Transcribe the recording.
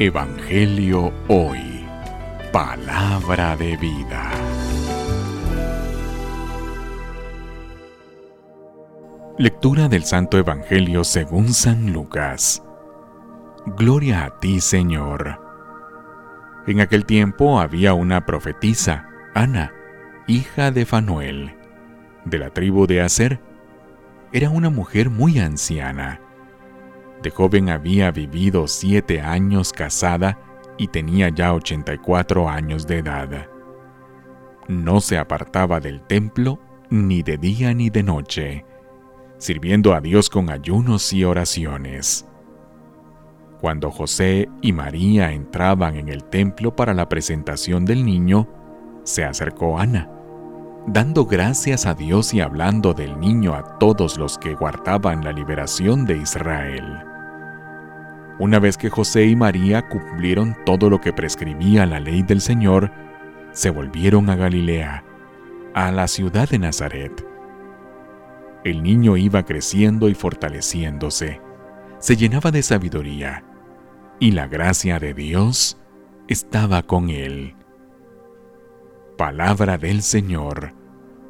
Evangelio Hoy. Palabra de vida. Lectura del Santo Evangelio según San Lucas. Gloria a ti, Señor. En aquel tiempo había una profetisa, Ana, hija de Fanuel, de la tribu de Aser. Era una mujer muy anciana de joven había vivido siete años casada y tenía ya 84 años de edad. No se apartaba del templo ni de día ni de noche, sirviendo a Dios con ayunos y oraciones. Cuando José y María entraban en el templo para la presentación del niño, se acercó Ana, dando gracias a Dios y hablando del niño a todos los que guardaban la liberación de Israel. Una vez que José y María cumplieron todo lo que prescribía la ley del Señor, se volvieron a Galilea, a la ciudad de Nazaret. El niño iba creciendo y fortaleciéndose, se llenaba de sabiduría, y la gracia de Dios estaba con él. Palabra del Señor.